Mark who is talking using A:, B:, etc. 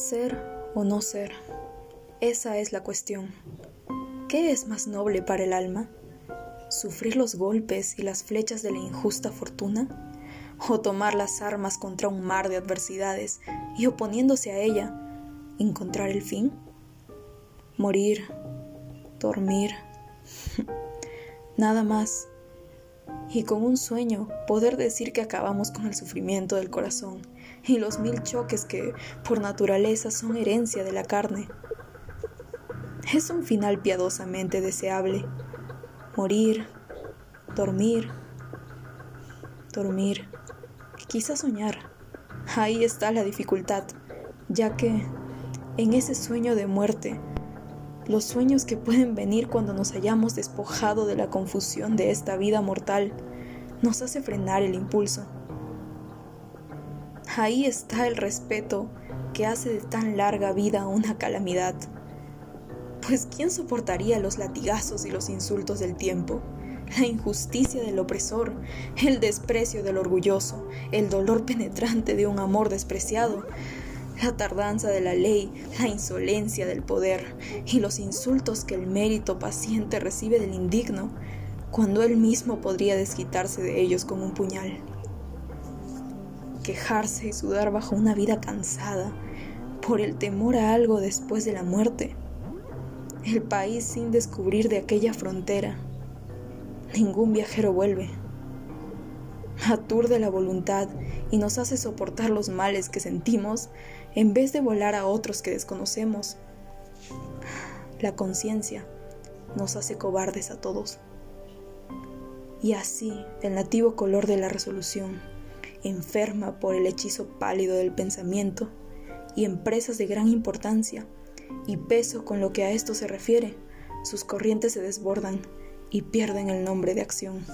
A: Ser o no ser, esa es la cuestión. ¿Qué es más noble para el alma? ¿Sufrir los golpes y las flechas de la injusta fortuna? ¿O tomar las armas contra un mar de adversidades y oponiéndose a ella, encontrar el fin? Morir, dormir, nada más. Y con un sueño poder decir que acabamos con el sufrimiento del corazón y los mil choques que por naturaleza son herencia de la carne. Es un final piadosamente deseable. Morir, dormir, dormir, quizás soñar. Ahí está la dificultad, ya que en ese sueño de muerte, los sueños que pueden venir cuando nos hayamos despojado de la confusión de esta vida mortal, nos hace frenar el impulso Ahí está el respeto que hace de tan larga vida una calamidad. Pues ¿quién soportaría los latigazos y los insultos del tiempo? La injusticia del opresor, el desprecio del orgulloso, el dolor penetrante de un amor despreciado, la tardanza de la ley, la insolencia del poder y los insultos que el mérito paciente recibe del indigno, cuando él mismo podría desquitarse de ellos con un puñal quejarse y sudar bajo una vida cansada por el temor a algo después de la muerte. El país sin descubrir de aquella frontera. Ningún viajero vuelve. Aturde la voluntad y nos hace soportar los males que sentimos en vez de volar a otros que desconocemos. La conciencia nos hace cobardes a todos. Y así el nativo color de la resolución enferma por el hechizo pálido del pensamiento, y empresas de gran importancia y peso con lo que a esto se refiere, sus corrientes se desbordan y pierden el nombre de acción.